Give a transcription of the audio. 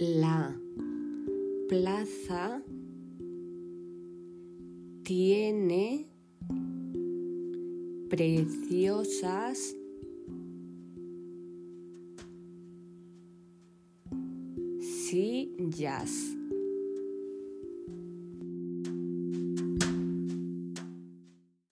La plaza tiene preciosas sillas.